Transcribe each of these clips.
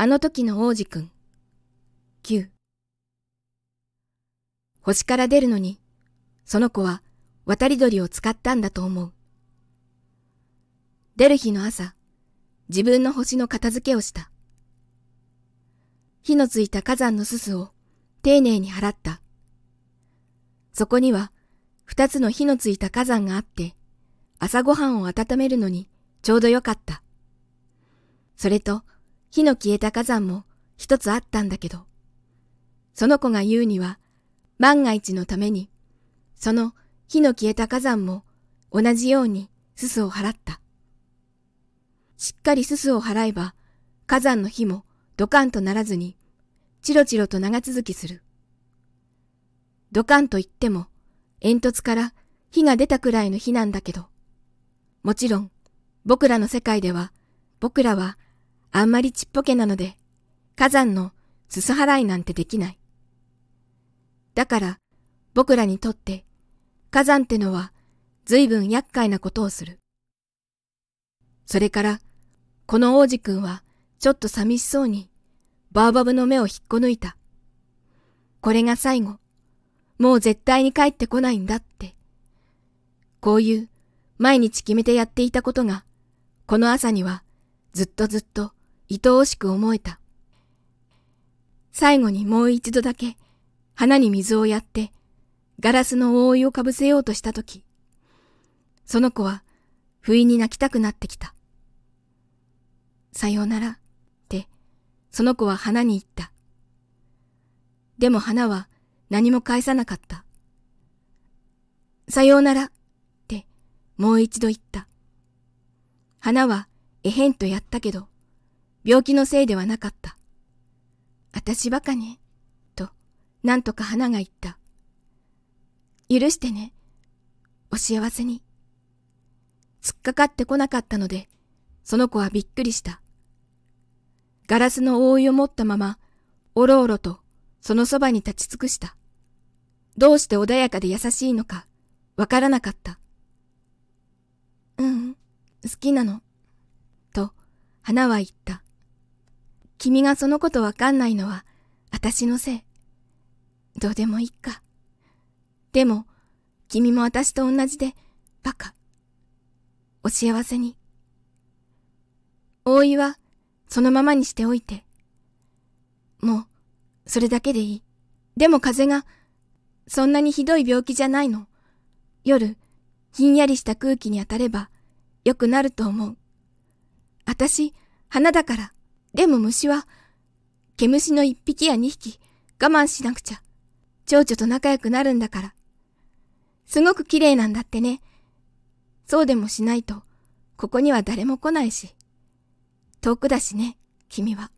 あの時の王子くん。9。星から出るのに、その子は渡り鳥を使ったんだと思う。出る日の朝、自分の星の片付けをした。火のついた火山のすすを丁寧に払った。そこには二つの火のついた火山があって、朝ごはんを温めるのにちょうどよかった。それと、火の消えた火山も一つあったんだけど、その子が言うには、万が一のために、その火の消えた火山も同じようにすすを払った。しっかりすすを払えば、火山の火もドカンとならずに、チロチロと長続きする。ドカンと言っても、煙突から火が出たくらいの火なんだけど、もちろん、僕らの世界では、僕らはあんまりちっぽけなので、火山のすす払いなんてできない。だから、僕らにとって火山ってのは随分厄介なことをする。それから、この王子くんはちょっと寂しそうにバーバブの目を引っこ抜いた。これが最後。もう絶対に帰ってこないんだって。こういう毎日決めてやっていたことが、この朝にはずっとずっと愛おしく思えた。最後にもう一度だけ花に水をやってガラスの覆いをかぶせようとしたとき、その子は不意に泣きたくなってきた。さようならって、その子は花に言った。でも花は何も返さなかった。さようならってもう一度言った。花はえへんとやったけど、病気のせいではなかった。あたしバカね、と、なんとか花が言った。許してね。お幸せに。突っかかってこなかったので、その子はびっくりした。ガラスの覆いを持ったまま、おろおろとそのそばに立ち尽くした。どうして穏やかで優しいのか、わからなかった。うん、好きなの。と、花は言った。君がそのことわかんないのは、私のせい。どうでもいいか。でも、君も私と同じで、バカ。お幸せに。大井は、そのままにしておいて。もう、それだけでいい。でも風が、そんなにひどい病気じゃないの。夜、ひんやりした空気に当たれば、よくなると思う。あたし、花だから。でも虫は、毛虫の一匹や二匹、我慢しなくちゃ。蝶々と仲良くなるんだから。すごく綺麗なんだってね。そうでもしないと、ここには誰も来ないし。遠くだしね、君は。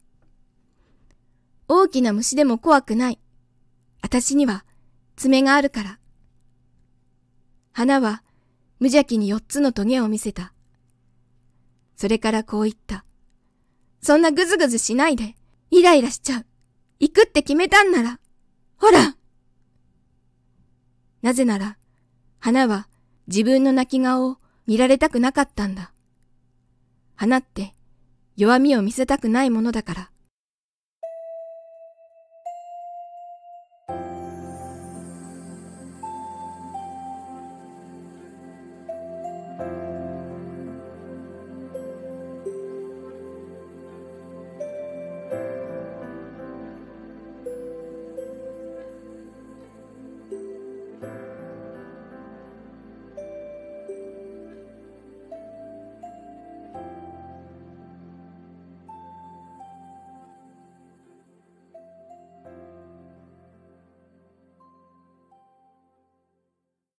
大きな虫でも怖くない。私には爪があるから。花は無邪気に四つのトゲを見せた。それからこう言った。そんなぐずぐずしないで、イライラしちゃう。行くって決めたんなら、ほらなぜなら、花は自分の泣き顔を見られたくなかったんだ。花って弱みを見せたくないものだから。